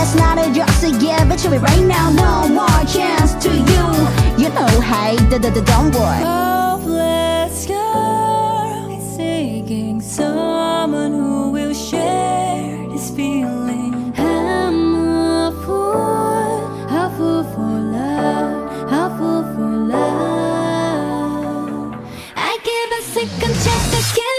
It's not a just a yeah, but you'll be right now. No more chance to you. You know, hey, da da da, don't worry. Loveless girl, seeking someone who will share this feeling. I'm a fool, a fool for love, a fool for love. I give a second chance to kill.